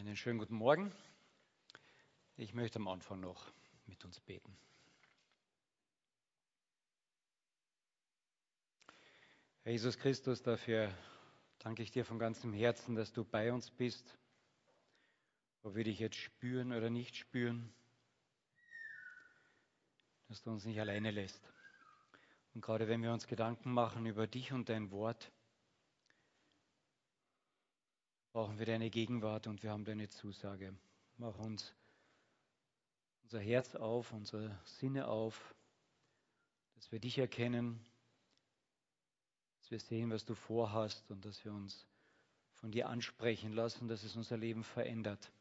Einen schönen guten Morgen. Ich möchte am Anfang noch mit uns beten. Herr Jesus Christus, dafür danke ich dir von ganzem Herzen, dass du bei uns bist, ob wir dich jetzt spüren oder nicht spüren, dass du uns nicht alleine lässt. Und gerade wenn wir uns Gedanken machen über dich und dein Wort, brauchen wir deine Gegenwart und wir haben deine Zusage. Mach uns unser Herz auf, unsere Sinne auf, dass wir dich erkennen, dass wir sehen, was du vorhast und dass wir uns von dir ansprechen lassen, dass es unser Leben verändert.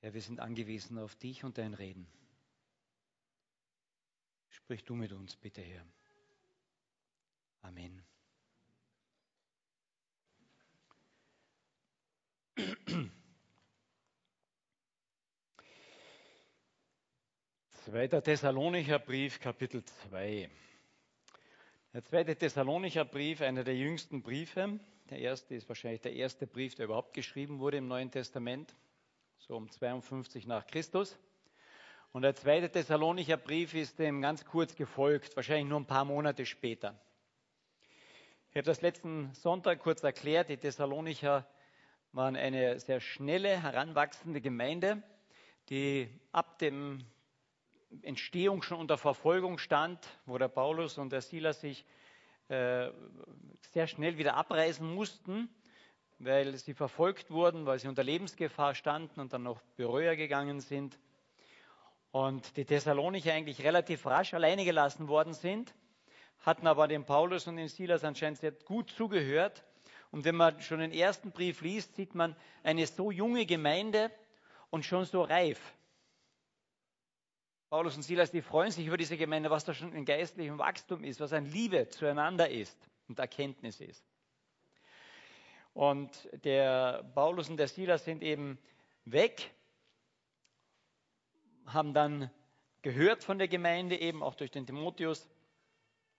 Herr, wir sind angewiesen auf dich und dein Reden. Sprich du mit uns, bitte, Herr. Amen. 2. Thessalonicher Brief, Kapitel 2. Der zweite Thessalonicher Brief, einer der jüngsten Briefe. Der erste ist wahrscheinlich der erste Brief, der überhaupt geschrieben wurde im Neuen Testament, so um 52 nach Christus. Und der zweite Thessalonicher Brief ist dem ganz kurz gefolgt, wahrscheinlich nur ein paar Monate später. Ich habe das letzten Sonntag kurz erklärt. Die Thessalonicher waren eine sehr schnelle, heranwachsende Gemeinde, die ab dem Entstehung schon unter Verfolgung stand, wo der Paulus und der Silas sich äh, sehr schnell wieder abreisen mussten, weil sie verfolgt wurden, weil sie unter Lebensgefahr standen und dann noch Beröer gegangen sind. Und die Thessalonicher eigentlich relativ rasch alleine gelassen worden sind, hatten aber dem Paulus und dem Silas anscheinend sehr gut zugehört. Und wenn man schon den ersten Brief liest, sieht man eine so junge Gemeinde und schon so reif. Paulus und Silas, die freuen sich über diese Gemeinde, was da schon in geistlichem Wachstum ist, was ein Liebe zueinander ist und Erkenntnis ist. Und der Paulus und der Silas sind eben weg, haben dann gehört von der Gemeinde, eben auch durch den Timotheus.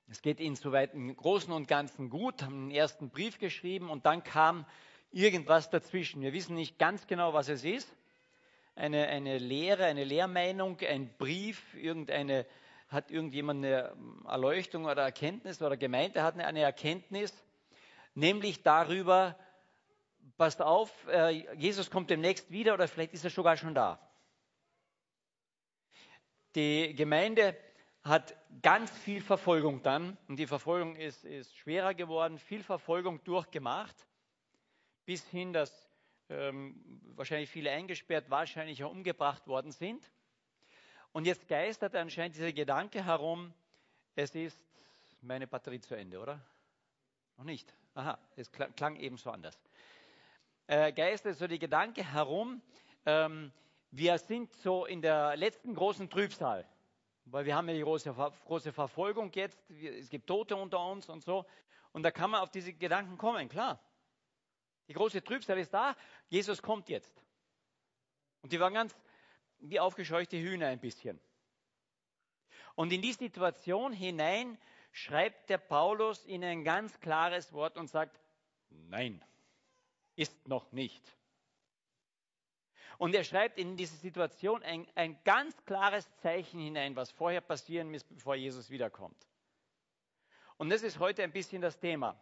Es geht ihnen soweit im Großen und Ganzen gut, haben den ersten Brief geschrieben und dann kam irgendwas dazwischen. Wir wissen nicht ganz genau, was es ist eine, eine Lehre, eine Lehrmeinung, ein Brief, irgendeine, hat irgendjemand eine Erleuchtung oder Erkenntnis oder Gemeinde hat eine Erkenntnis, nämlich darüber, passt auf, äh, Jesus kommt demnächst wieder oder vielleicht ist er sogar schon da. Die Gemeinde hat ganz viel Verfolgung dann und die Verfolgung ist, ist schwerer geworden, viel Verfolgung durchgemacht, bis hin, dass ähm, wahrscheinlich viele eingesperrt, wahrscheinlich auch umgebracht worden sind. Und jetzt geistert anscheinend dieser Gedanke herum, es ist meine Batterie zu Ende, oder? Noch nicht. Aha, es klang, klang eben so anders. Äh, geistert so die Gedanke herum, ähm, wir sind so in der letzten großen Trübsal, weil wir haben ja die große, große Verfolgung jetzt, es gibt Tote unter uns und so. Und da kann man auf diese Gedanken kommen, klar. Die große Trübsal ist da, Jesus kommt jetzt. Und die waren ganz wie aufgescheuchte Hühner ein bisschen. Und in die Situation hinein schreibt der Paulus ihnen ein ganz klares Wort und sagt, nein, ist noch nicht. Und er schreibt in diese Situation ein, ein ganz klares Zeichen hinein, was vorher passieren muss, bevor Jesus wiederkommt. Und das ist heute ein bisschen das Thema.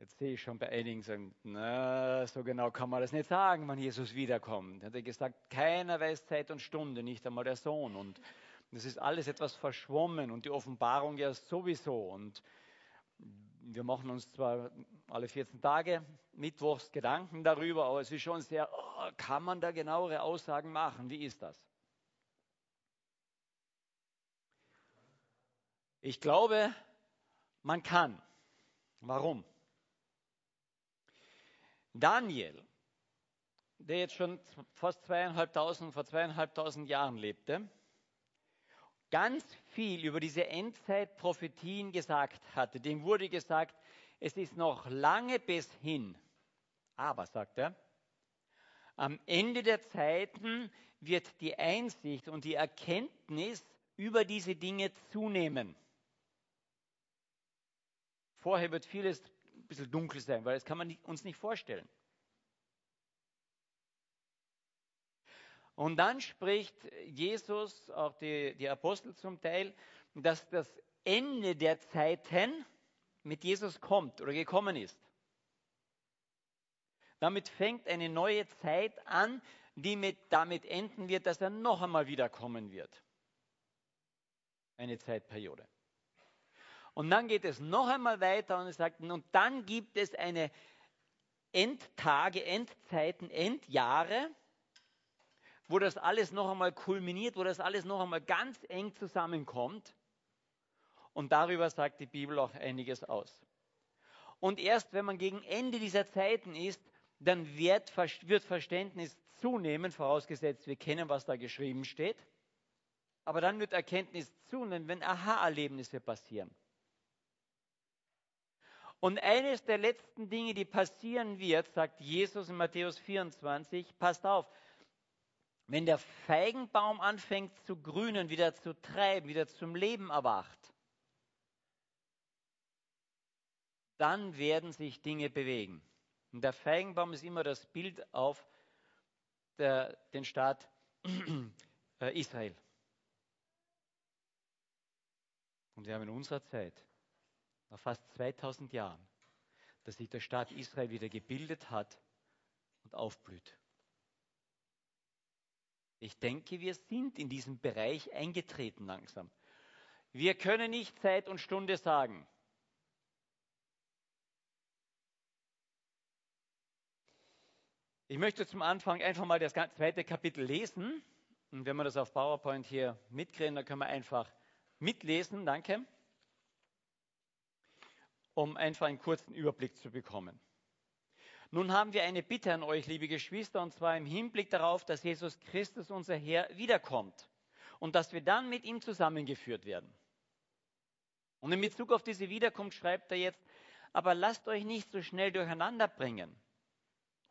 Jetzt sehe ich schon bei einigen sagen, na, so genau kann man das nicht sagen, wann Jesus wiederkommt. Er hat gesagt, keiner weiß Zeit und Stunde, nicht einmal der Sohn. Und das ist alles etwas verschwommen und die Offenbarung ja sowieso. Und wir machen uns zwar alle 14 Tage mittwochs Gedanken darüber, aber es ist schon sehr, oh, kann man da genauere Aussagen machen? Wie ist das? Ich glaube, man kann. Warum? Daniel, der jetzt schon fast zweieinhalbtausend, vor zweieinhalbtausend Jahren lebte, ganz viel über diese Endzeitprophetien gesagt hatte. Dem wurde gesagt, es ist noch lange bis hin. Aber, sagt er, am Ende der Zeiten wird die Einsicht und die Erkenntnis über diese Dinge zunehmen. Vorher wird vieles bisschen dunkel sein, weil das kann man uns nicht vorstellen. Und dann spricht Jesus, auch die, die Apostel zum Teil, dass das Ende der Zeiten mit Jesus kommt oder gekommen ist. Damit fängt eine neue Zeit an, die mit, damit enden wird, dass er noch einmal wiederkommen wird. Eine Zeitperiode. Und dann geht es noch einmal weiter und er sagt, und dann gibt es eine Endtage, Endzeiten, Endjahre, wo das alles noch einmal kulminiert, wo das alles noch einmal ganz eng zusammenkommt. Und darüber sagt die Bibel auch einiges aus. Und erst wenn man gegen Ende dieser Zeiten ist, dann wird, wird Verständnis zunehmen, vorausgesetzt wir kennen, was da geschrieben steht. Aber dann wird Erkenntnis zunehmen, wenn Aha-Erlebnisse passieren. Und eines der letzten Dinge, die passieren wird, sagt Jesus in Matthäus 24, passt auf, wenn der Feigenbaum anfängt zu grünen, wieder zu treiben, wieder zum Leben erwacht, dann werden sich Dinge bewegen. Und der Feigenbaum ist immer das Bild auf der, den Staat äh, Israel. Und wir haben in unserer Zeit, nach fast 2000 Jahren, dass sich der Staat Israel wieder gebildet hat und aufblüht. Ich denke, wir sind in diesem Bereich eingetreten langsam. Wir können nicht Zeit und Stunde sagen. Ich möchte zum Anfang einfach mal das zweite Kapitel lesen. Und wenn wir das auf PowerPoint hier mitkriegen, dann können wir einfach mitlesen. Danke. Um einfach einen kurzen Überblick zu bekommen. Nun haben wir eine Bitte an euch, liebe Geschwister, und zwar im Hinblick darauf, dass Jesus Christus, unser Herr, wiederkommt und dass wir dann mit ihm zusammengeführt werden. Und in Bezug auf diese Wiederkunft schreibt er jetzt, aber lasst euch nicht so schnell durcheinander bringen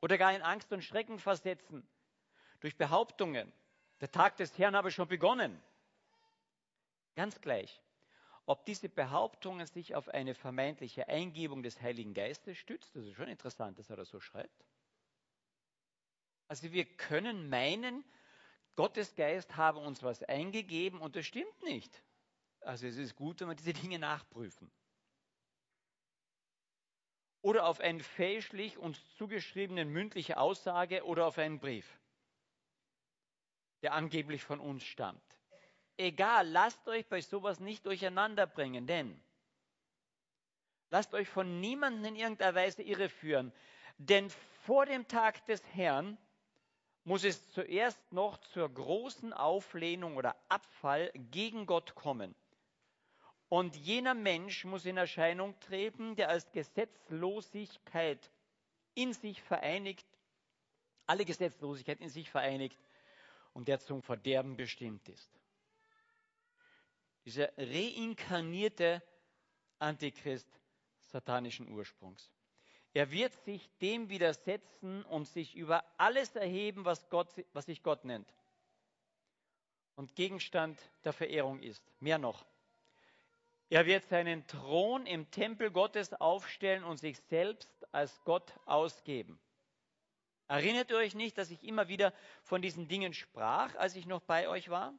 oder gar in Angst und Schrecken versetzen durch Behauptungen. Der Tag des Herrn habe schon begonnen. Ganz gleich, ob diese Behauptungen sich auf eine vermeintliche Eingebung des Heiligen Geistes stützt, das ist schon interessant, dass er das so schreibt. Also wir können meinen, Gottes Geist habe uns was eingegeben und das stimmt nicht. Also es ist gut, wenn wir diese Dinge nachprüfen oder auf eine fälschlich uns zugeschriebene mündliche Aussage oder auf einen Brief, der angeblich von uns stammt. Egal, lasst euch bei sowas nicht durcheinander bringen, denn lasst euch von niemandem in irgendeiner Weise irreführen, denn vor dem Tag des Herrn muss es zuerst noch zur großen Auflehnung oder Abfall gegen Gott kommen. Und jener Mensch muss in Erscheinung treten, der als Gesetzlosigkeit in sich vereinigt, alle Gesetzlosigkeit in sich vereinigt und der zum Verderben bestimmt ist. Dieser reinkarnierte Antichrist satanischen Ursprungs. Er wird sich dem widersetzen und sich über alles erheben, was, Gott, was sich Gott nennt und Gegenstand der Verehrung ist. Mehr noch. Er wird seinen Thron im Tempel Gottes aufstellen und sich selbst als Gott ausgeben. Erinnert ihr euch nicht, dass ich immer wieder von diesen Dingen sprach, als ich noch bei euch war?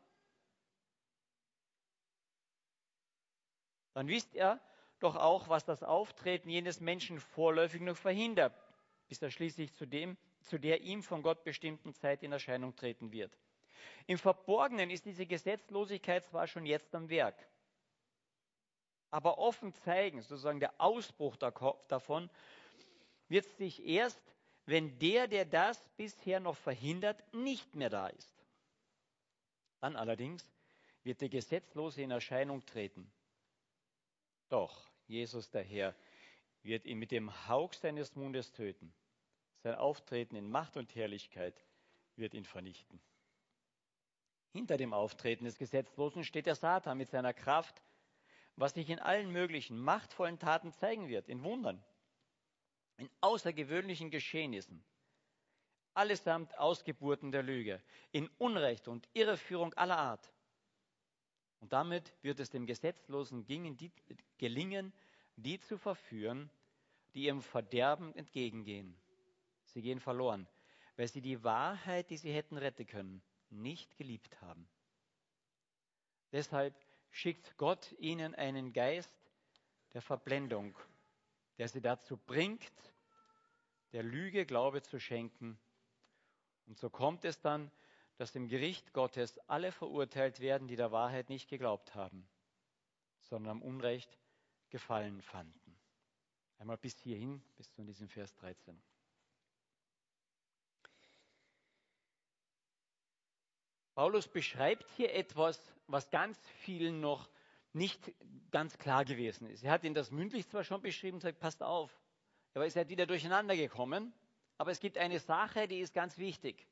Dann wisst ihr doch auch, was das Auftreten jenes Menschen vorläufig noch verhindert, bis er schließlich zu, dem, zu der ihm von Gott bestimmten Zeit in Erscheinung treten wird. Im Verborgenen ist diese Gesetzlosigkeit zwar schon jetzt am Werk aber offen zeigen, sozusagen der Ausbruch davon, wird sich erst, wenn der, der das bisher noch verhindert, nicht mehr da ist. Dann allerdings wird der Gesetzlose in Erscheinung treten. Doch Jesus der Herr wird ihn mit dem Hauch seines Mundes töten. Sein Auftreten in Macht und Herrlichkeit wird ihn vernichten. Hinter dem Auftreten des Gesetzlosen steht der Satan mit seiner Kraft, was sich in allen möglichen machtvollen Taten zeigen wird, in Wundern, in außergewöhnlichen Geschehnissen, allesamt Ausgeburten der Lüge, in Unrecht und Irreführung aller Art. Und damit wird es dem Gesetzlosen gelingen, die zu verführen, die ihrem Verderben entgegengehen. Sie gehen verloren, weil sie die Wahrheit, die sie hätten retten können, nicht geliebt haben. Deshalb schickt Gott ihnen einen Geist der Verblendung, der sie dazu bringt, der Lüge Glaube zu schenken. Und so kommt es dann, dass im Gericht Gottes alle verurteilt werden, die der Wahrheit nicht geglaubt haben, sondern am Unrecht gefallen fanden. Einmal bis hierhin, bis zu diesem Vers 13. Paulus beschreibt hier etwas, was ganz vielen noch nicht ganz klar gewesen ist. Er hat ihn das mündlich zwar schon beschrieben sagt, passt auf, aber ist halt wieder durcheinander gekommen. Aber es gibt eine Sache, die ist ganz wichtig.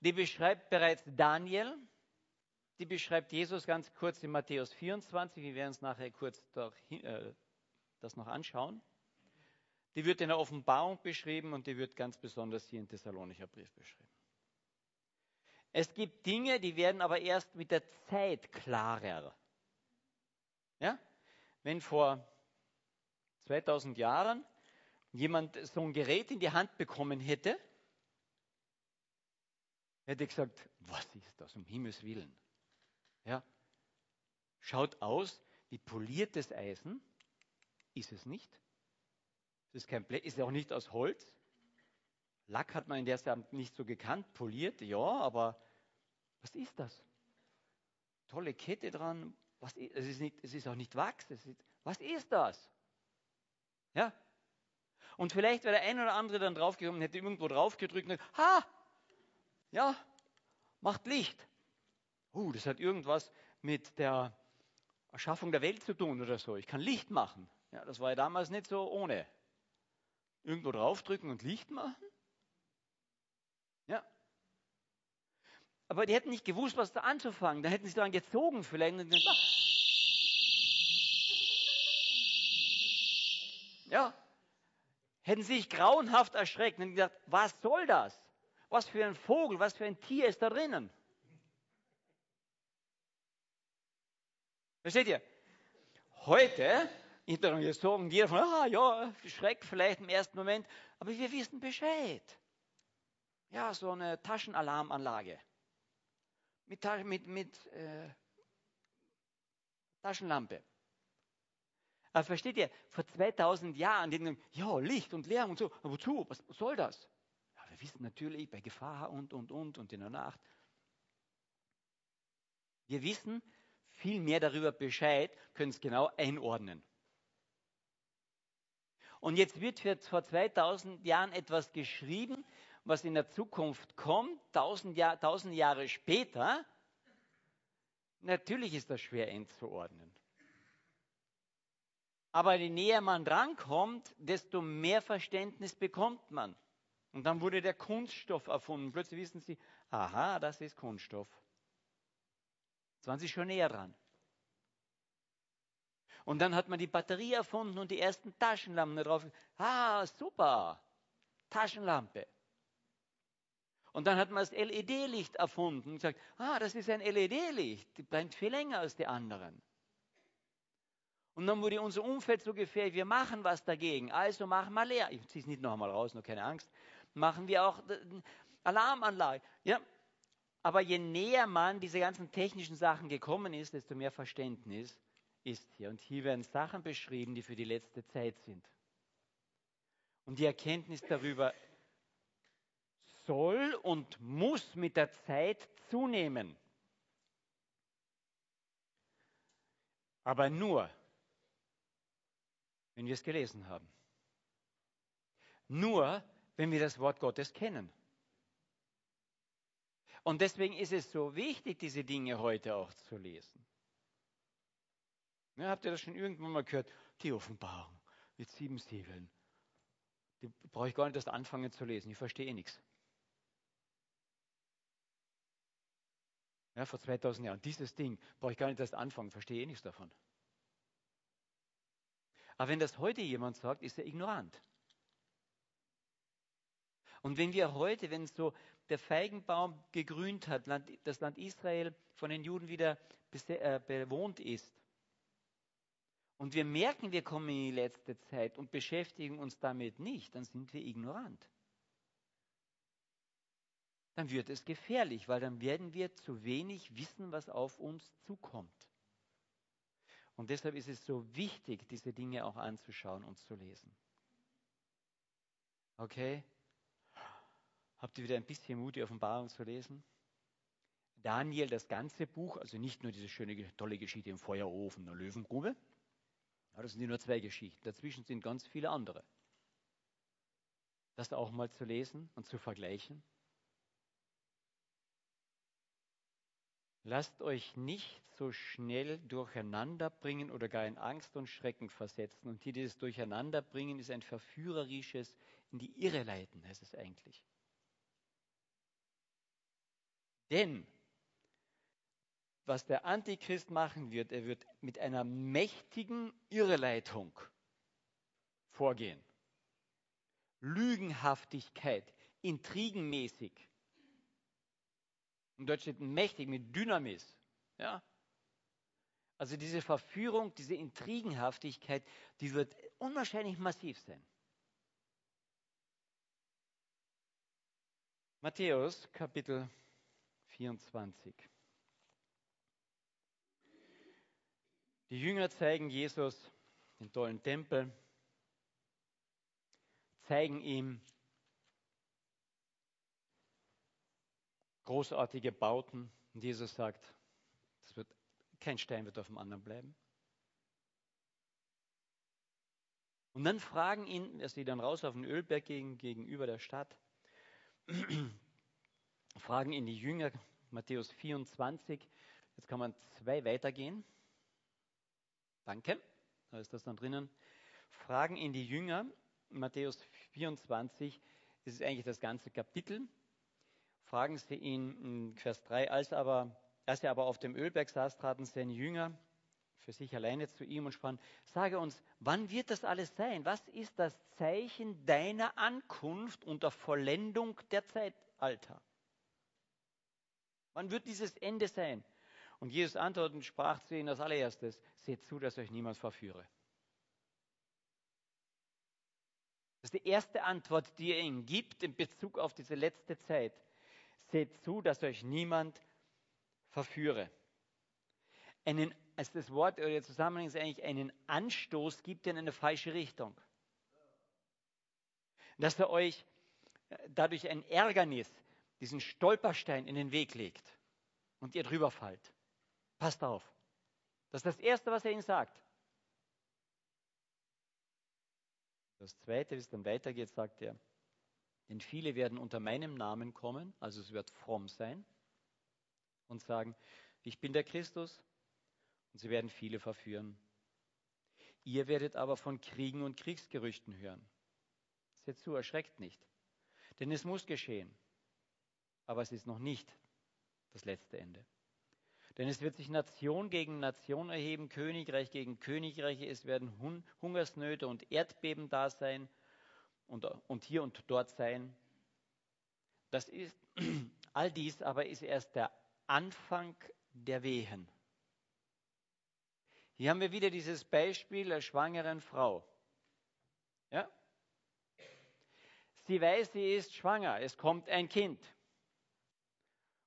Die beschreibt bereits Daniel, die beschreibt Jesus ganz kurz in Matthäus 24. Wir werden uns nachher kurz äh, das noch anschauen. Die wird in der Offenbarung beschrieben und die wird ganz besonders hier im Thessalonicher Brief beschrieben. Es gibt Dinge, die werden aber erst mit der Zeit klarer. Ja? Wenn vor 2000 Jahren jemand so ein Gerät in die Hand bekommen hätte, hätte gesagt, was ist das um Himmels Willen? Ja? Schaut aus wie poliertes Eisen, ist es nicht. Es ist, kein Blech, ist auch nicht aus Holz. Lack hat man in der Zeit nicht so gekannt, poliert, ja, aber was ist das? Tolle Kette dran, was, es, ist nicht, es ist auch nicht Wachs, ist, was ist das? Ja? Und vielleicht wäre der ein oder andere dann draufgekommen, und hätte irgendwo draufgedrückt und gesagt, ha, ja, macht Licht. Uh, das hat irgendwas mit der Erschaffung der Welt zu tun oder so. Ich kann Licht machen. Ja, das war ja damals nicht so ohne. Irgendwo draufdrücken und Licht machen? Ja. Aber die hätten nicht gewusst, was da anzufangen. Da hätten sie daran gezogen vielleicht. Ja. Hätten sie sich grauenhaft erschreckt und gesagt, was soll das? Was für ein Vogel, was für ein Tier ist da drinnen? Versteht ihr? Heute wir sagen wir von, ah ja, Schreck vielleicht im ersten Moment, aber wir wissen Bescheid. Ja, so eine Taschenalarmanlage mit, mit, mit äh, Taschenlampe. Aber versteht ihr, vor 2000 Jahren, die denken, ja, Licht und Lärm und so, aber wozu? Was soll das? Wissen natürlich bei Gefahr und, und, und und in der Nacht. Wir wissen viel mehr darüber Bescheid, können es genau einordnen. Und jetzt wird vor 2000 Jahren etwas geschrieben, was in der Zukunft kommt, 1000, Jahr, 1000 Jahre später. Natürlich ist das schwer einzuordnen. Aber je näher man drankommt, desto mehr Verständnis bekommt man. Und dann wurde der Kunststoff erfunden. Plötzlich wissen Sie, aha, das ist Kunststoff. Jetzt waren Sie schon näher dran. Und dann hat man die Batterie erfunden und die ersten Taschenlampen drauf. Ah, super, Taschenlampe. Und dann hat man das LED-Licht erfunden und gesagt, ah, das ist ein LED-Licht, die brennt viel länger als die anderen. Und dann wurde unser Umfeld so gefährlich, wir machen was dagegen. Also machen wir leer. Ich ziehe es nicht noch einmal raus, nur keine Angst. Machen wir auch Alarmanlage. Ja? Aber je näher man diese ganzen technischen Sachen gekommen ist, desto mehr Verständnis ist hier. Und hier werden Sachen beschrieben, die für die letzte Zeit sind. Und die Erkenntnis darüber soll und muss mit der Zeit zunehmen. Aber nur, wenn wir es gelesen haben. Nur, wenn wir das Wort Gottes kennen. Und deswegen ist es so wichtig, diese Dinge heute auch zu lesen. Ja, habt ihr das schon irgendwann mal gehört? Die Offenbarung mit sieben Siegeln. Die brauche ich gar nicht erst anfangen zu lesen. Ich verstehe eh nichts. Ja, vor 2000 Jahren. Dieses Ding brauche ich gar nicht erst anfangen. Verstehe eh nichts davon. Aber wenn das heute jemand sagt, ist er ignorant. Und wenn wir heute, wenn so der Feigenbaum gegrünt hat, das Land Israel von den Juden wieder äh, bewohnt ist, und wir merken, wir kommen in die letzte Zeit und beschäftigen uns damit nicht, dann sind wir ignorant. dann wird es gefährlich, weil dann werden wir zu wenig wissen, was auf uns zukommt. Und deshalb ist es so wichtig, diese Dinge auch anzuschauen und zu lesen. Okay? Habt ihr wieder ein bisschen Mut, die Offenbarung zu lesen? Daniel, das ganze Buch, also nicht nur diese schöne, tolle Geschichte im Feuerofen der Löwengrube, das sind nur zwei Geschichten. Dazwischen sind ganz viele andere. Das auch mal zu lesen und zu vergleichen. Lasst euch nicht so schnell durcheinander bringen oder gar in Angst und Schrecken versetzen. Und hier dieses Durcheinanderbringen ist ein verführerisches in die Irre leiten, heißt es eigentlich. Denn was der Antichrist machen wird, er wird mit einer mächtigen Irreleitung vorgehen. Lügenhaftigkeit, intrigenmäßig. Im Deutsch steht mächtig mit Dynamis. Ja? Also diese Verführung, diese Intrigenhaftigkeit, die wird unwahrscheinlich massiv sein. Matthäus Kapitel 24. Die Jünger zeigen Jesus den tollen Tempel, zeigen ihm großartige Bauten. Und Jesus sagt, das wird, kein Stein wird auf dem anderen bleiben. Und dann fragen ihn, er sie dann raus auf den Ölberg gegenüber der Stadt, fragen ihn die Jünger, Matthäus 24, jetzt kann man zwei weitergehen. Danke, da ist das dann drinnen. Fragen ihn die Jünger, Matthäus 24, das ist eigentlich das ganze Kapitel. Fragen sie ihn in Vers 3, als, aber, als er aber auf dem Ölberg saß, traten seine Jünger für sich alleine zu ihm und sprachen, sage uns, wann wird das alles sein? Was ist das Zeichen deiner Ankunft und der Vollendung der Zeitalter? Wann wird dieses Ende sein? Und Jesus antwortete und sprach zu ihnen als allererstes, seht zu, dass euch niemand verführe. Das ist die erste Antwort, die er ihnen gibt in Bezug auf diese letzte Zeit. Seht zu, dass euch niemand verführe. Einen, also das Wort oder der Zusammenhang ist eigentlich einen Anstoß gibt in eine falsche Richtung. Dass er euch äh, dadurch ein Ärgernis, diesen Stolperstein in den Weg legt und ihr drüber fallt. Passt auf. Das ist das Erste, was er ihnen sagt. Das Zweite, wie es dann weitergeht, sagt er, denn viele werden unter meinem Namen kommen, also es wird fromm sein, und sagen, ich bin der Christus, und sie werden viele verführen. Ihr werdet aber von Kriegen und Kriegsgerüchten hören. Seht zu, erschreckt nicht, denn es muss geschehen, aber es ist noch nicht das letzte Ende. Denn es wird sich Nation gegen Nation erheben, Königreich gegen Königreiche, es werden Hungersnöte und Erdbeben da sein und, und hier und dort sein. Das ist, all dies aber ist erst der Anfang der Wehen. Hier haben wir wieder dieses Beispiel der schwangeren Frau. Ja? Sie weiß, sie ist schwanger, es kommt ein Kind.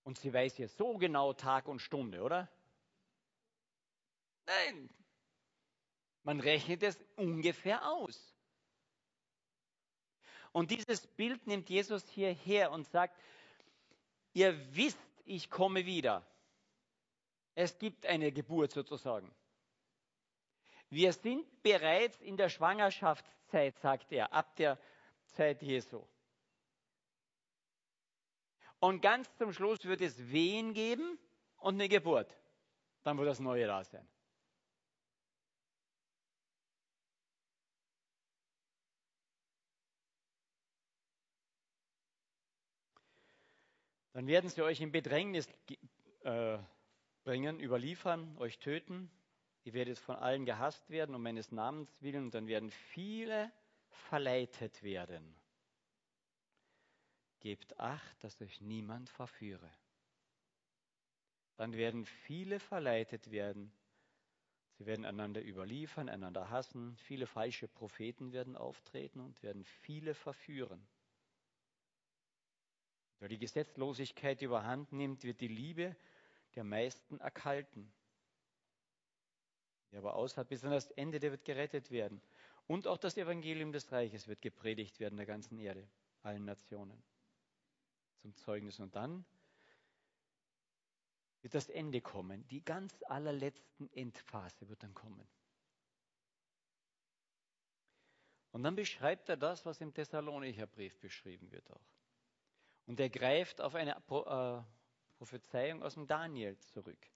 Und sie weiß ja so genau Tag und Stunde, oder? Nein. Man rechnet es ungefähr aus. Und dieses Bild nimmt Jesus hierher und sagt, ihr wisst, ich komme wieder. Es gibt eine Geburt sozusagen. Wir sind bereits in der Schwangerschaftszeit, sagt er, ab der Zeit Jesu. Und ganz zum Schluss wird es Wehen geben und eine Geburt. Dann wird das Neue da sein. Dann werden sie euch in Bedrängnis äh, bringen, überliefern, euch töten. Ihr werdet von allen gehasst werden um meines Namens willen und dann werden viele verleitet werden. Gebt acht, dass euch niemand verführe. Dann werden viele verleitet werden. Sie werden einander überliefern, einander hassen. Viele falsche Propheten werden auftreten und werden viele verführen. Weil die Gesetzlosigkeit überhand nimmt, wird die Liebe der meisten erkalten. Wer aber aushat bis an das Ende, der wird gerettet werden. Und auch das Evangelium des Reiches wird gepredigt werden der ganzen Erde, allen Nationen. Zum Zeugnis. Und dann wird das Ende kommen. Die ganz allerletzten Endphase wird dann kommen. Und dann beschreibt er das, was im Thessalonicher Brief beschrieben wird auch. Und er greift auf eine äh, Prophezeiung aus dem Daniel zurück.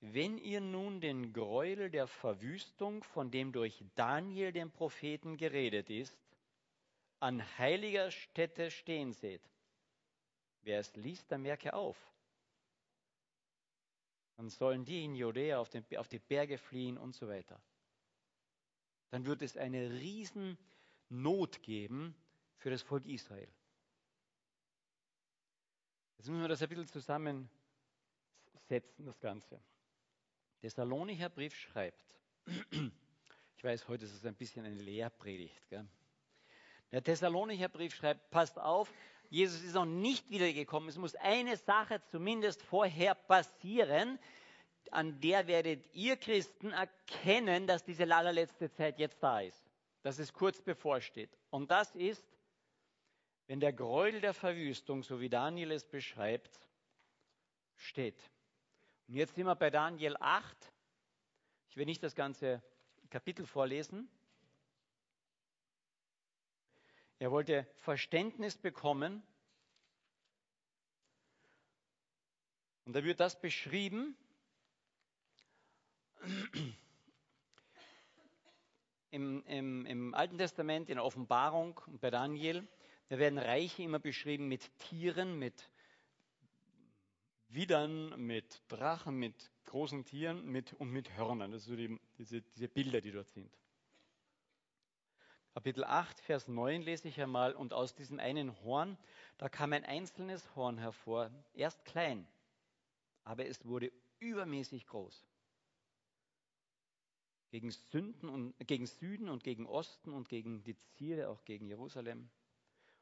Wenn ihr nun den Gräuel der Verwüstung, von dem durch Daniel den Propheten geredet ist, an heiliger Stätte stehen seht, wer es liest, der merke auf. Dann sollen die in Judäa auf, den, auf die Berge fliehen und so weiter. Dann wird es eine Riesennot geben für das Volk Israel. Jetzt müssen wir das ein bisschen zusammensetzen, das Ganze. Der Salonicher Brief schreibt, ich weiß, heute ist es ein bisschen eine Lehrpredigt. Gell? Der Thessalonicher Brief schreibt, passt auf, Jesus ist noch nicht wiedergekommen. Es muss eine Sache zumindest vorher passieren, an der werdet ihr Christen erkennen, dass diese allerletzte Zeit jetzt da ist. Dass es kurz bevorsteht. Und das ist, wenn der Gräuel der Verwüstung, so wie Daniel es beschreibt, steht. Und jetzt sind wir bei Daniel 8. Ich will nicht das ganze Kapitel vorlesen. Er wollte Verständnis bekommen. Und da wird das beschrieben. Im, im, Im Alten Testament, in der Offenbarung und bei Daniel, da werden Reiche immer beschrieben mit Tieren, mit Widern, mit Drachen, mit großen Tieren mit, und mit Hörnern. Das sind so die, diese, diese Bilder, die dort sind. Kapitel 8, Vers 9 lese ich einmal. Und aus diesem einen Horn, da kam ein einzelnes Horn hervor, erst klein, aber es wurde übermäßig groß. Gegen, Sünden und, gegen Süden und gegen Osten und gegen die Ziele, auch gegen Jerusalem.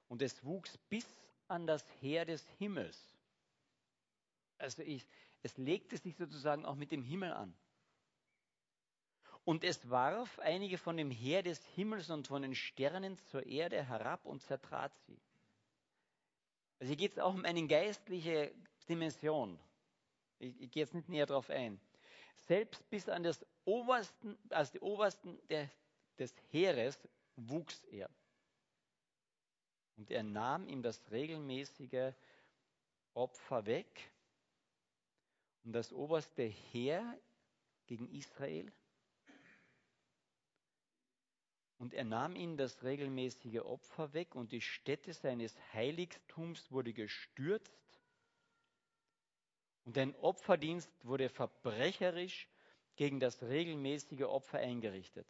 Und es wuchs bis an das Heer des Himmels. Also ich, es legte sich sozusagen auch mit dem Himmel an. Und es warf einige von dem Heer des Himmels und von den Sternen zur Erde herab und zertrat sie. Also hier geht es auch um eine geistliche Dimension. Ich, ich gehe jetzt nicht näher darauf ein. Selbst bis an das obersten, also die obersten der, des Heeres wuchs er. Und er nahm ihm das regelmäßige Opfer weg. Und das oberste Heer gegen Israel und er nahm ihnen das regelmäßige Opfer weg und die Stätte seines Heiligtums wurde gestürzt und ein Opferdienst wurde verbrecherisch gegen das regelmäßige Opfer eingerichtet.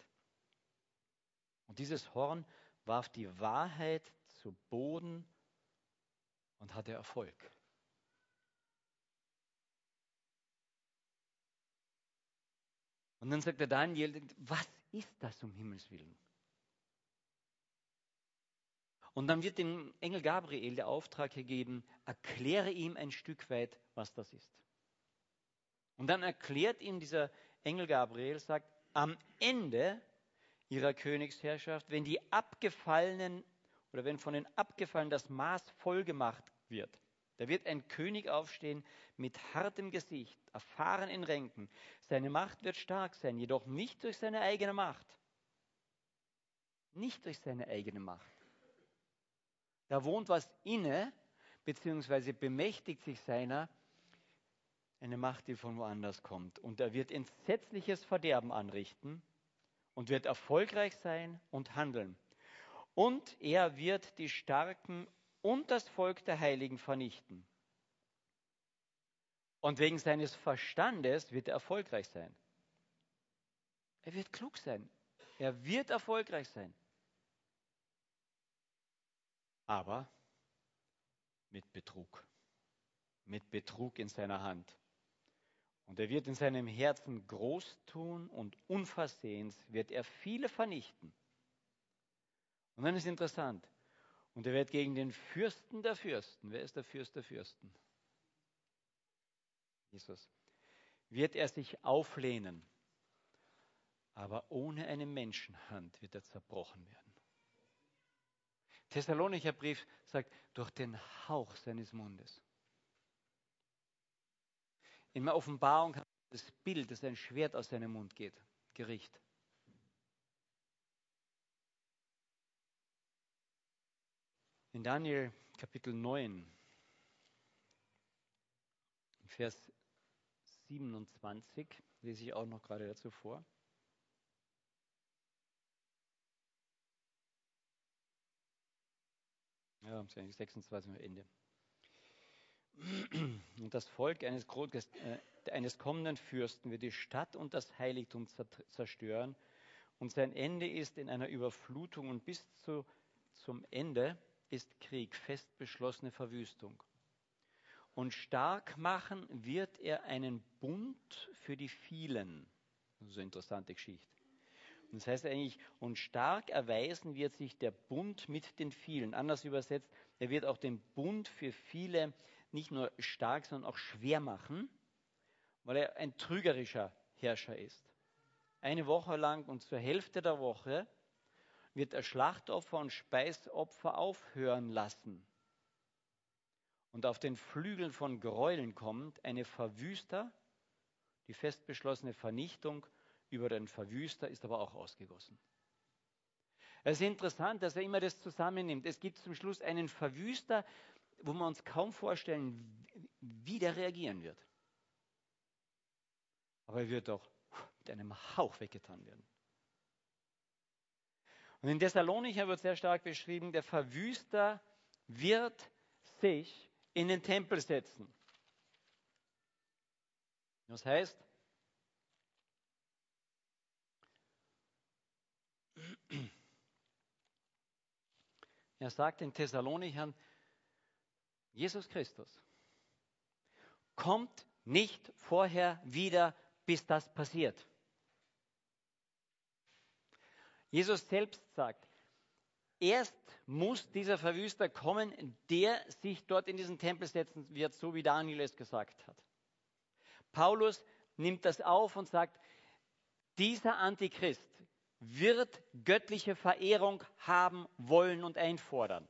Und dieses Horn warf die Wahrheit zu Boden und hatte Erfolg. Und dann sagt der Daniel, was ist das um Himmels Willen? Und dann wird dem Engel Gabriel der Auftrag gegeben, erkläre ihm ein Stück weit, was das ist. Und dann erklärt ihm dieser Engel Gabriel, sagt, am Ende ihrer Königsherrschaft, wenn die Abgefallenen oder wenn von den Abgefallenen das Maß voll gemacht wird, da wird ein König aufstehen mit hartem Gesicht, erfahren in Ränken. Seine Macht wird stark sein, jedoch nicht durch seine eigene Macht. Nicht durch seine eigene Macht. Da wohnt was inne, beziehungsweise bemächtigt sich seiner, eine Macht, die von woanders kommt. Und er wird entsetzliches Verderben anrichten und wird erfolgreich sein und handeln. Und er wird die Starken und das Volk der Heiligen vernichten. Und wegen seines Verstandes wird er erfolgreich sein. Er wird klug sein. Er wird erfolgreich sein aber mit Betrug. Mit Betrug in seiner Hand. Und er wird in seinem Herzen groß tun und unversehens wird er viele vernichten. Und dann ist interessant. Und er wird gegen den Fürsten der Fürsten, wer ist der Fürst der Fürsten? Jesus. Wird er sich auflehnen, aber ohne eine Menschenhand wird er zerbrochen werden. Thessalonicher Brief sagt, durch den Hauch seines Mundes. In der Offenbarung haben wir das Bild, dass ein Schwert aus seinem Mund geht. Gericht. In Daniel Kapitel 9, Vers 27, lese ich auch noch gerade dazu vor. Ja, 26 am Ende. Und das Volk eines, äh, eines kommenden Fürsten wird die Stadt und das Heiligtum zerstören. Und sein Ende ist in einer Überflutung und bis zu, zum Ende ist Krieg, fest beschlossene Verwüstung. Und stark machen wird er einen Bund für die vielen. Das ist eine interessante Geschichte. Das heißt eigentlich, und stark erweisen wird sich der Bund mit den vielen. Anders übersetzt, er wird auch den Bund für viele nicht nur stark, sondern auch schwer machen, weil er ein trügerischer Herrscher ist. Eine Woche lang und zur Hälfte der Woche wird er Schlachtopfer und Speisopfer aufhören lassen. Und auf den Flügeln von Gräueln kommt eine Verwüster, die fest beschlossene Vernichtung über den Verwüster ist aber auch ausgegossen. Es ist interessant, dass er immer das zusammennimmt. Es gibt zum Schluss einen Verwüster, wo wir uns kaum vorstellen, wie der reagieren wird. Aber er wird doch mit einem Hauch weggetan werden. Und in Thessalonicher wird sehr stark beschrieben, der Verwüster wird sich in den Tempel setzen. Das heißt, er sagt den Thessalonichern, Jesus Christus kommt nicht vorher wieder, bis das passiert. Jesus selbst sagt, erst muss dieser Verwüster kommen, der sich dort in diesen Tempel setzen wird, so wie Daniel es gesagt hat. Paulus nimmt das auf und sagt, dieser Antichrist wird göttliche Verehrung haben wollen und einfordern.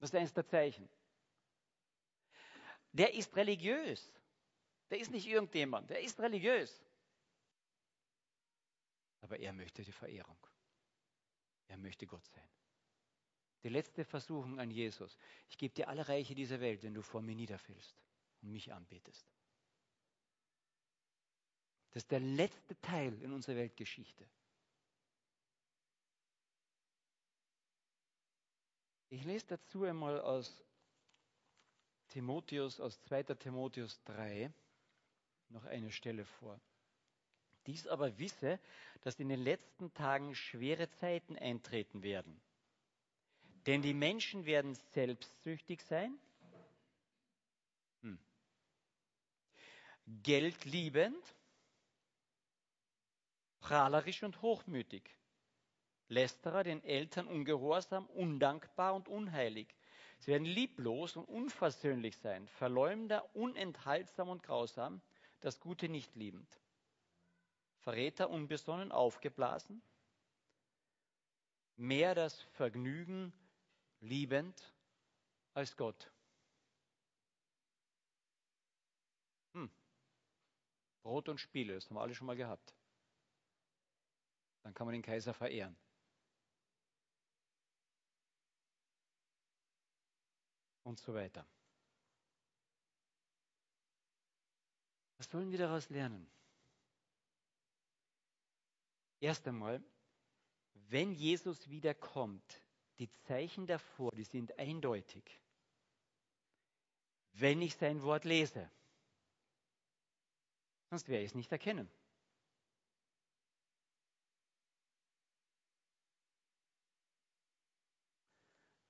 Das ist eines der Zeichen. Der ist religiös. Der ist nicht irgendjemand, der ist religiös. Aber er möchte die Verehrung. Er möchte Gott sein. Die letzte Versuchung an Jesus. Ich gebe dir alle Reiche dieser Welt, wenn du vor mir niederfällst und mich anbetest. Das ist der letzte Teil in unserer Weltgeschichte. Ich lese dazu einmal aus Timotheus, aus 2. Timotheus 3, noch eine Stelle vor. Dies aber wisse, dass in den letzten Tagen schwere Zeiten eintreten werden. Denn die Menschen werden selbstsüchtig sein, hm. geldliebend, prahlerisch und hochmütig, Lästerer, den Eltern ungehorsam, undankbar und unheilig. Sie werden lieblos und unversöhnlich sein, Verleumder, unenthaltsam und grausam, das Gute nicht liebend. Verräter, unbesonnen, aufgeblasen, mehr das Vergnügen liebend als Gott. Hm. Brot und Spiele, das haben wir alle schon mal gehabt. Dann kann man den Kaiser verehren. Und so weiter. Was sollen wir daraus lernen? Erst einmal, wenn Jesus wiederkommt, die Zeichen davor, die sind eindeutig. Wenn ich sein Wort lese, sonst werde ich es nicht erkennen.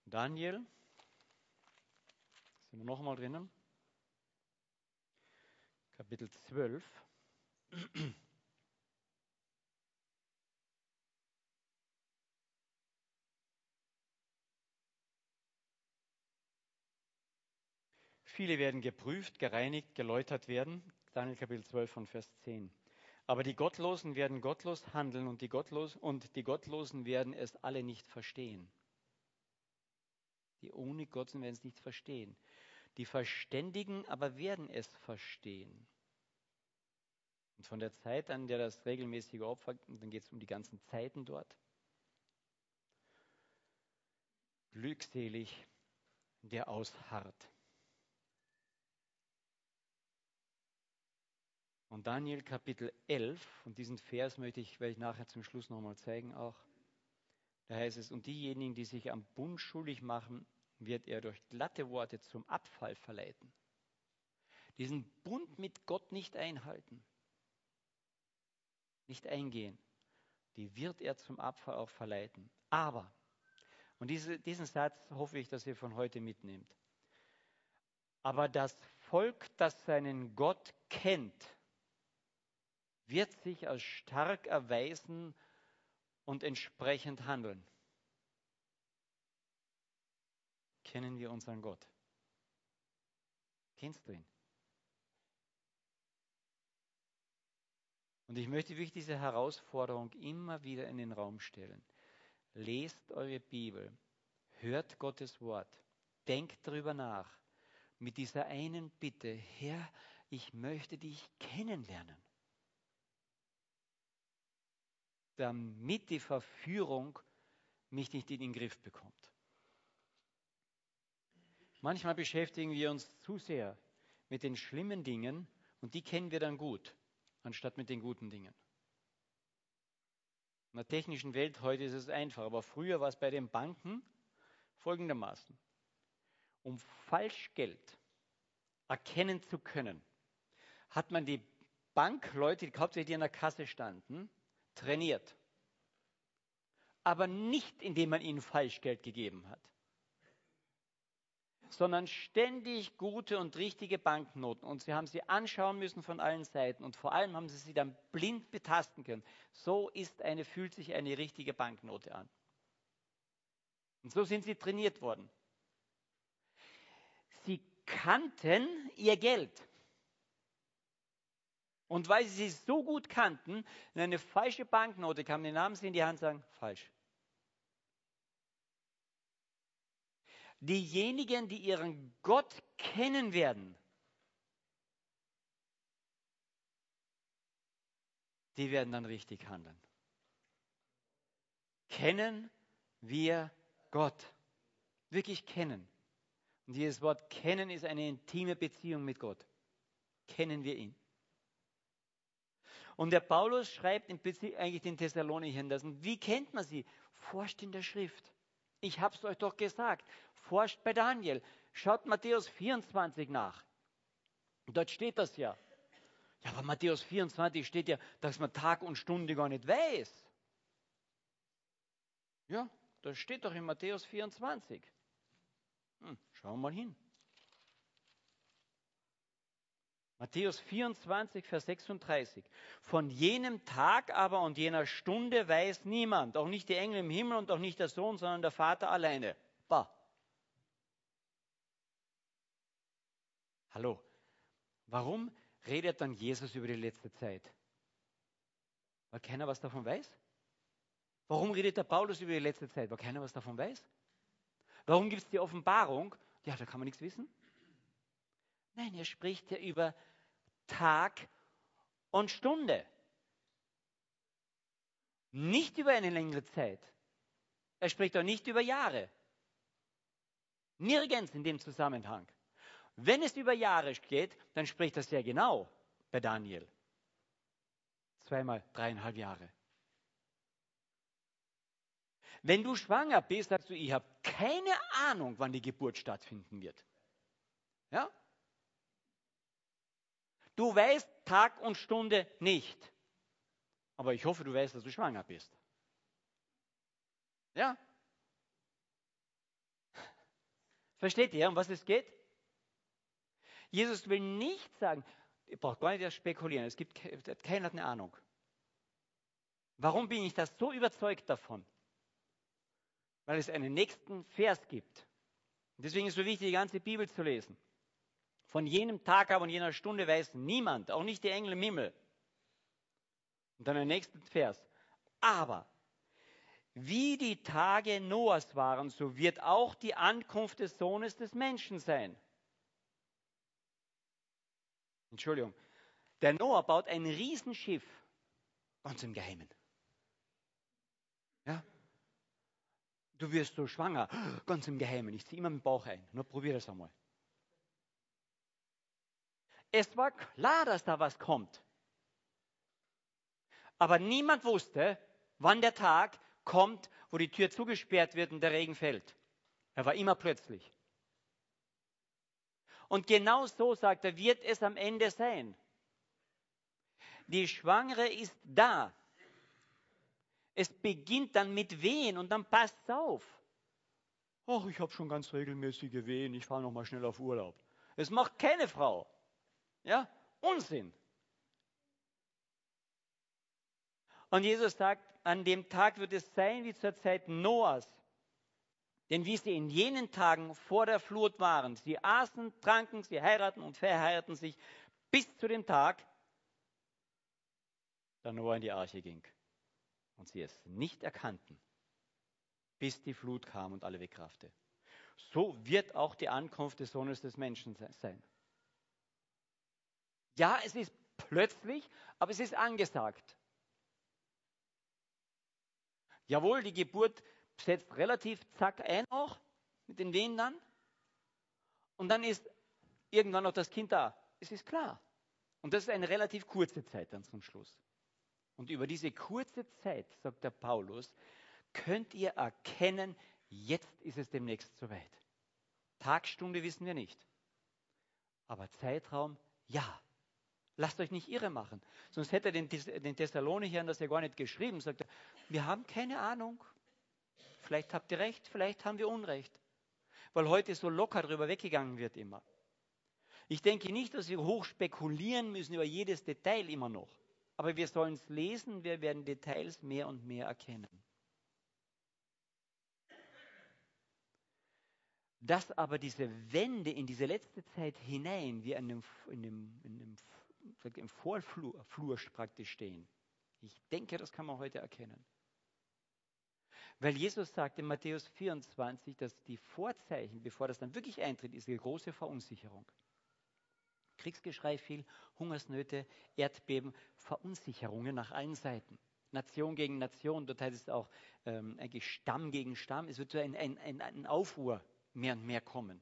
Daniel sind wir nochmal drinnen? Kapitel 12. Viele werden geprüft, gereinigt, geläutert werden. Daniel Kapitel 12 von Vers 10. Aber die Gottlosen werden gottlos handeln und die, Gottlos und die Gottlosen werden es alle nicht verstehen. Die ohne Gott werden es nicht verstehen. Die Verständigen aber werden es verstehen. Und von der Zeit an, der das regelmäßige Opfer, dann geht es um die ganzen Zeiten dort. Glückselig, der ausharrt. Und Daniel Kapitel 11, und diesen Vers möchte ich, werde ich nachher zum Schluss nochmal zeigen auch. Da heißt es, und diejenigen, die sich am Bund schuldig machen, wird er durch glatte Worte zum Abfall verleiten. Diesen Bund mit Gott nicht einhalten, nicht eingehen, die wird er zum Abfall auch verleiten. Aber, und diese, diesen Satz hoffe ich, dass ihr von heute mitnehmt, aber das Volk, das seinen Gott kennt, wird sich als stark erweisen und entsprechend handeln. Kennen wir unseren Gott? Kennst du ihn? Und ich möchte wirklich diese Herausforderung immer wieder in den Raum stellen. Lest eure Bibel, hört Gottes Wort, denkt darüber nach, mit dieser einen Bitte, Herr, ich möchte dich kennenlernen. Damit die Verführung mich nicht in den Griff bekommt. Manchmal beschäftigen wir uns zu sehr mit den schlimmen Dingen und die kennen wir dann gut anstatt mit den guten Dingen. In der technischen Welt heute ist es einfach, aber früher war es bei den Banken folgendermaßen. Um Falschgeld erkennen zu können, hat man die Bankleute, die hauptsächlich an der Kasse standen, trainiert. Aber nicht, indem man ihnen Falschgeld gegeben hat sondern ständig gute und richtige Banknoten. Und sie haben sie anschauen müssen von allen Seiten und vor allem haben sie sie dann blind betasten können. So ist eine, fühlt sich eine richtige Banknote an. Und so sind sie trainiert worden. Sie kannten ihr Geld. Und weil sie sie so gut kannten, wenn eine falsche Banknote kam, den Namen sie in die Hand sagen, falsch. Diejenigen, die ihren Gott kennen werden, die werden dann richtig handeln. Kennen wir Gott. Wirklich kennen. Und dieses Wort kennen ist eine intime Beziehung mit Gott. Kennen wir ihn. Und der Paulus schreibt eigentlich den Thessalonichern das. Und wie kennt man sie? Forscht in der Schrift. Ich habe es euch doch gesagt. Forscht bei Daniel. Schaut Matthäus 24 nach. Dort steht das ja. Ja, aber Matthäus 24 steht ja, dass man Tag und Stunde gar nicht weiß. Ja, das steht doch in Matthäus 24. Hm, schauen wir mal hin. Matthäus 24, Vers 36. Von jenem Tag aber und jener Stunde weiß niemand, auch nicht die Engel im Himmel und auch nicht der Sohn, sondern der Vater alleine. Bah. Hallo. Warum redet dann Jesus über die letzte Zeit? Weil keiner was davon weiß? Warum redet der Paulus über die letzte Zeit? Weil keiner was davon weiß? Warum gibt es die Offenbarung? Ja, da kann man nichts wissen. Nein, er spricht ja über Tag und Stunde. Nicht über eine längere Zeit. Er spricht auch nicht über Jahre. Nirgends in dem Zusammenhang. Wenn es über Jahre geht, dann spricht das sehr genau bei Daniel. Zweimal dreieinhalb Jahre. Wenn du schwanger bist, sagst du, ich habe keine Ahnung, wann die Geburt stattfinden wird. Ja? Du weißt Tag und Stunde nicht. Aber ich hoffe, du weißt, dass du schwanger bist. Ja? Versteht ihr, um was es geht? Jesus will nicht sagen, ihr braucht gar nicht erst spekulieren, es gibt keiner eine Ahnung. Warum bin ich das so überzeugt davon? Weil es einen nächsten Vers gibt. Deswegen ist es so wichtig, die ganze Bibel zu lesen. Von jenem Tag aber und jener Stunde weiß niemand, auch nicht die Engel im Himmel. Und dann der nächste Vers. Aber wie die Tage Noahs waren, so wird auch die Ankunft des Sohnes des Menschen sein. Entschuldigung. Der Noah baut ein Riesenschiff, ganz im Geheimen. Ja? Du wirst so schwanger, ganz im Geheimen. Ich ziehe immer den Bauch ein. Nur probier das einmal. Es war klar, dass da was kommt. Aber niemand wusste, wann der Tag kommt, wo die Tür zugesperrt wird und der Regen fällt. Er war immer plötzlich. Und genau so, sagt er, wird es am Ende sein. Die Schwangere ist da. Es beginnt dann mit Wehen und dann passt es auf. Ach, ich habe schon ganz regelmäßige Wehen, ich fahre noch mal schnell auf Urlaub. Es macht keine Frau. Ja, Unsinn. Und Jesus sagt, an dem Tag wird es sein wie zur Zeit Noahs. Denn wie sie in jenen Tagen vor der Flut waren, sie aßen, tranken, sie heiraten und verheiraten sich bis zu dem Tag, da Noah in die Arche ging und sie es nicht erkannten, bis die Flut kam und alle wegraffte. So wird auch die Ankunft des Sohnes des Menschen sein. Ja, es ist plötzlich, aber es ist angesagt. Jawohl, die Geburt setzt relativ zack ein auch mit den Wehen dann. Und dann ist irgendwann noch das Kind da. Es ist klar. Und das ist eine relativ kurze Zeit dann zum Schluss. Und über diese kurze Zeit, sagt der Paulus, könnt ihr erkennen, jetzt ist es demnächst soweit. Tagstunde wissen wir nicht. Aber Zeitraum, ja. Lasst euch nicht irre machen. Sonst hätte er den, den Thessalonichern das ja gar nicht geschrieben. Sagt er, wir haben keine Ahnung. Vielleicht habt ihr recht, vielleicht haben wir Unrecht. Weil heute so locker darüber weggegangen wird immer. Ich denke nicht, dass wir hoch spekulieren müssen über jedes Detail immer noch. Aber wir sollen es lesen, wir werden Details mehr und mehr erkennen. Dass aber diese Wende in diese letzte Zeit hinein, wie in dem, in dem, in dem im Vorflur Flur praktisch stehen. Ich denke, das kann man heute erkennen. Weil Jesus sagt in Matthäus 24, dass die Vorzeichen, bevor das dann wirklich eintritt, ist eine große Verunsicherung. Kriegsgeschrei viel, Hungersnöte, Erdbeben, Verunsicherungen nach allen Seiten. Nation gegen Nation, dort heißt es auch ähm, eigentlich Stamm gegen Stamm. Es wird so ein, ein, ein, ein Aufruhr mehr und mehr kommen.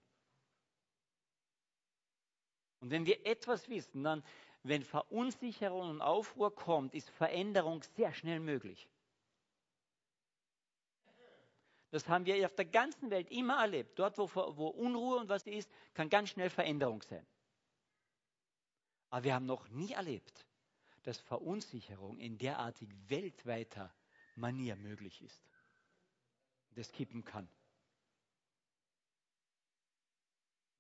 Und wenn wir etwas wissen, dann wenn Verunsicherung und Aufruhr kommt, ist Veränderung sehr schnell möglich. Das haben wir auf der ganzen Welt immer erlebt. Dort, wo, wo Unruhe und was ist, kann ganz schnell Veränderung sein. Aber wir haben noch nie erlebt, dass Verunsicherung in derartig weltweiter Manier möglich ist. Das kippen kann.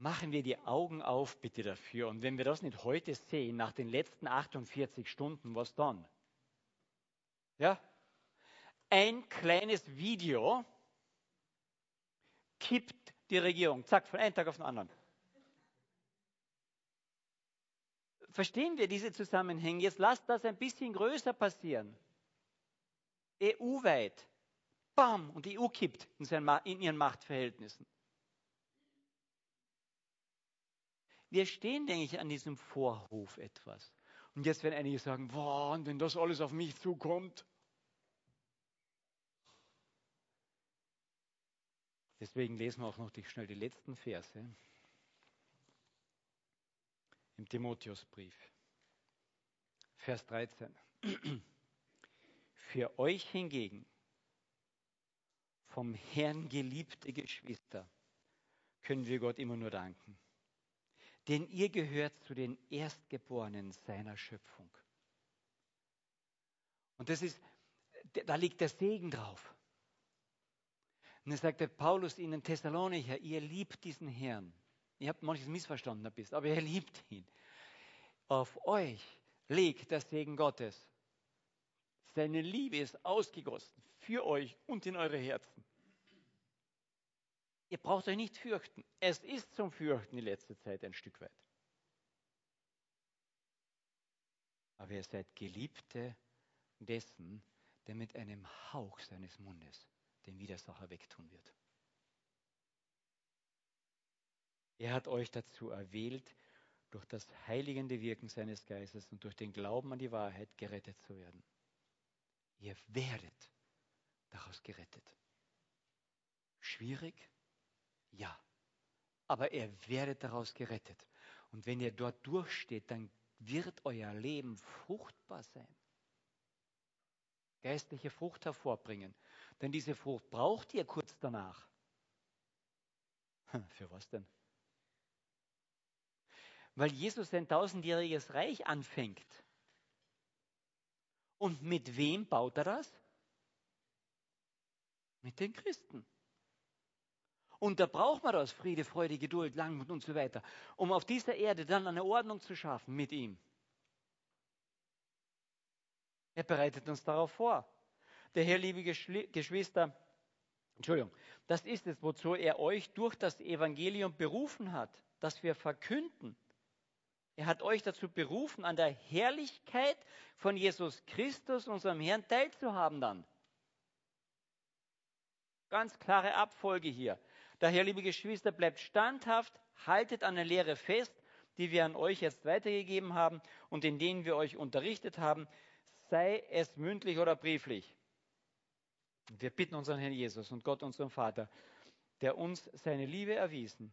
Machen wir die Augen auf bitte dafür. Und wenn wir das nicht heute sehen, nach den letzten 48 Stunden, was dann? Ja? Ein kleines Video kippt die Regierung. Zack, von einem Tag auf den anderen. Verstehen wir diese Zusammenhänge? Jetzt lasst das ein bisschen größer passieren. EU-weit. Bam! Und die EU kippt in ihren Machtverhältnissen. Wir stehen, denke ich, an diesem Vorhof etwas. Und jetzt werden einige sagen, boah, und wenn das alles auf mich zukommt. Deswegen lesen wir auch noch schnell die letzten Verse im Timotheusbrief. Vers 13. Für euch hingegen, vom Herrn geliebte Geschwister, können wir Gott immer nur danken denn ihr gehört zu den Erstgeborenen seiner Schöpfung. Und das ist, da liegt der Segen drauf. Und dann sagt der Paulus ihnen Thessalonicher, ihr liebt diesen Herrn. Ihr habt manches missverstanden aber ihr liebt ihn. Auf euch liegt der Segen Gottes. Seine Liebe ist ausgegossen für euch und in eure Herzen. Ihr braucht euch nicht fürchten. Es ist zum Fürchten die letzte Zeit ein Stück weit. Aber ihr seid Geliebte dessen, der mit einem Hauch seines Mundes den Widersacher wegtun wird. Er hat euch dazu erwählt, durch das heiligende Wirken seines Geistes und durch den Glauben an die Wahrheit gerettet zu werden. Ihr werdet daraus gerettet. Schwierig, ja. Aber ihr werdet daraus gerettet. Und wenn ihr dort durchsteht, dann wird euer Leben fruchtbar sein. Geistliche Frucht hervorbringen. Denn diese Frucht braucht ihr kurz danach. Für was denn? Weil Jesus ein tausendjähriges Reich anfängt. Und mit wem baut er das? Mit den Christen. Und da braucht man das, Friede, Freude, Geduld, Langmut und so weiter, um auf dieser Erde dann eine Ordnung zu schaffen mit ihm. Er bereitet uns darauf vor. Der Herr, liebe Geschwister, Entschuldigung, das ist es, wozu er euch durch das Evangelium berufen hat, dass wir verkünden. Er hat euch dazu berufen, an der Herrlichkeit von Jesus Christus, unserem Herrn, teilzuhaben dann. Ganz klare Abfolge hier. Daher, liebe Geschwister, bleibt standhaft, haltet an der Lehre fest, die wir an euch jetzt weitergegeben haben und in denen wir euch unterrichtet haben, sei es mündlich oder brieflich. Wir bitten unseren Herrn Jesus und Gott, unseren Vater, der uns seine Liebe erwiesen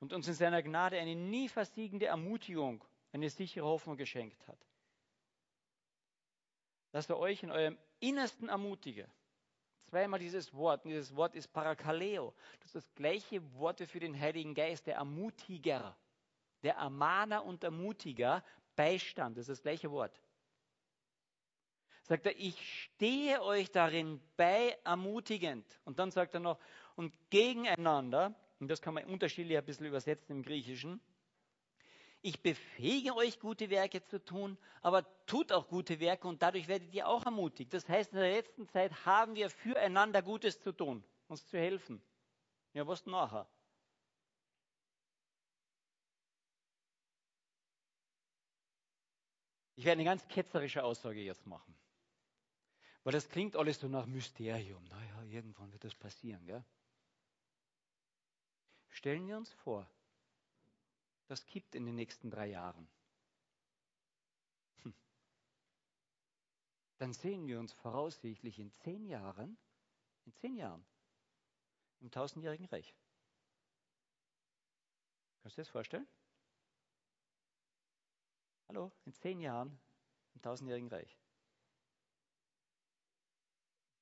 und uns in seiner Gnade eine nie versiegende Ermutigung, eine sichere Hoffnung geschenkt hat. Dass er euch in eurem Innersten ermutige zweimal dieses Wort. Und dieses Wort ist Parakaleo. Das ist das gleiche Wort für den Heiligen Geist, der Ermutiger, der Ermahner und Ermutiger, Beistand. Das ist das gleiche Wort. Sagt er, ich stehe euch darin bei ermutigend. Und dann sagt er noch, und gegeneinander, und das kann man unterschiedlich ein bisschen übersetzen im Griechischen, ich befähige euch, gute Werke zu tun, aber tut auch gute Werke und dadurch werdet ihr auch ermutigt. Das heißt, in der letzten Zeit haben wir füreinander Gutes zu tun, uns zu helfen. Ja, was nachher? Ich werde eine ganz ketzerische Aussage jetzt machen. Weil das klingt alles so nach Mysterium. Naja, irgendwann wird das passieren. Gell? Stellen wir uns vor, das kippt in den nächsten drei Jahren. Hm. Dann sehen wir uns voraussichtlich in zehn Jahren, in zehn Jahren, im tausendjährigen Reich. Kannst du dir das vorstellen? Hallo, in zehn Jahren im tausendjährigen Reich.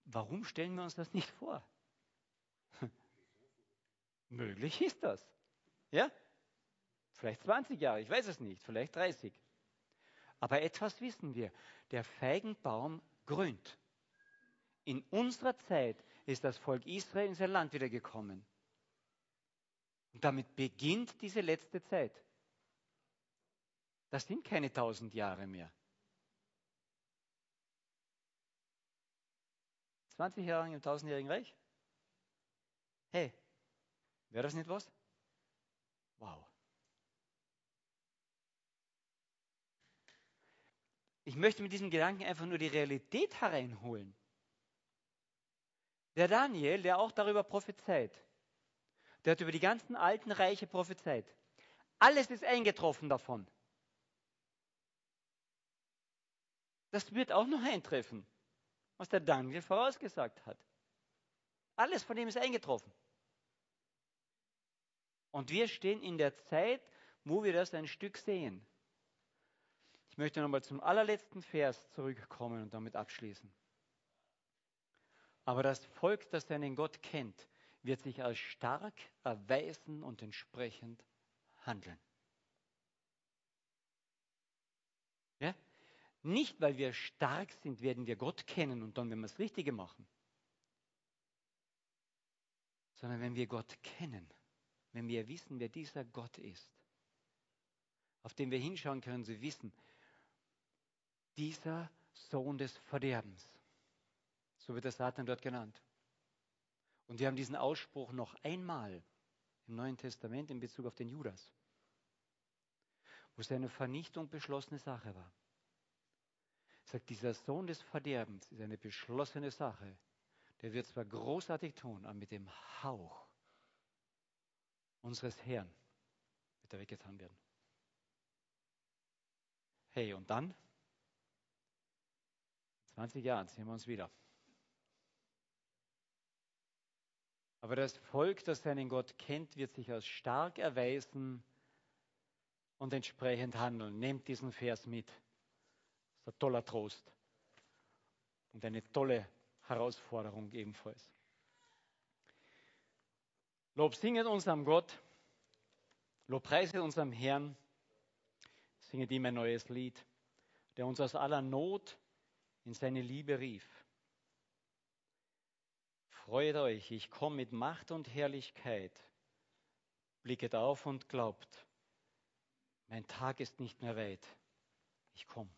Warum stellen wir uns das nicht vor? Möglich ist das. Ja? Vielleicht 20 Jahre, ich weiß es nicht, vielleicht 30. Aber etwas wissen wir. Der Feigenbaum grünt. In unserer Zeit ist das Volk Israel in sein Land wiedergekommen. Und damit beginnt diese letzte Zeit. Das sind keine tausend Jahre mehr. 20 Jahre im tausendjährigen Reich? Hey, wäre das nicht was? Wow. Ich möchte mit diesem Gedanken einfach nur die Realität hereinholen. Der Daniel, der auch darüber prophezeit, der hat über die ganzen alten Reiche prophezeit. Alles ist eingetroffen davon. Das wird auch noch eintreffen, was der Daniel vorausgesagt hat. Alles von dem ist eingetroffen. Und wir stehen in der Zeit, wo wir das ein Stück sehen. Ich möchte nochmal zum allerletzten Vers zurückkommen und damit abschließen. Aber das Volk, das seinen Gott kennt, wird sich als stark erweisen und entsprechend handeln. Ja? Nicht, weil wir stark sind, werden wir Gott kennen und dann werden wir das Richtige machen. Sondern wenn wir Gott kennen, wenn wir wissen, wer dieser Gott ist, auf den wir hinschauen können, sie wissen, dieser Sohn des Verderbens. So wird der Satan dort genannt. Und wir haben diesen Ausspruch noch einmal im Neuen Testament in Bezug auf den Judas, wo seine Vernichtung beschlossene Sache war. sagt, dieser Sohn des Verderbens ist eine beschlossene Sache. Der wird zwar großartig tun, aber mit dem Hauch unseres Herrn wird er weggetan werden. Hey, und dann? 20 Jahren sehen wir uns wieder. Aber das Volk, das seinen Gott kennt, wird sich als stark erweisen und entsprechend handeln. Nehmt diesen Vers mit. Das ist ein toller Trost und eine tolle Herausforderung ebenfalls. Lob singet unserem Gott, Lob preiset unserem Herrn, singet ihm ein neues Lied, der uns aus aller Not in seine Liebe rief. Freut euch, ich komme mit Macht und Herrlichkeit. Blicket auf und glaubt, mein Tag ist nicht mehr weit. Ich komme.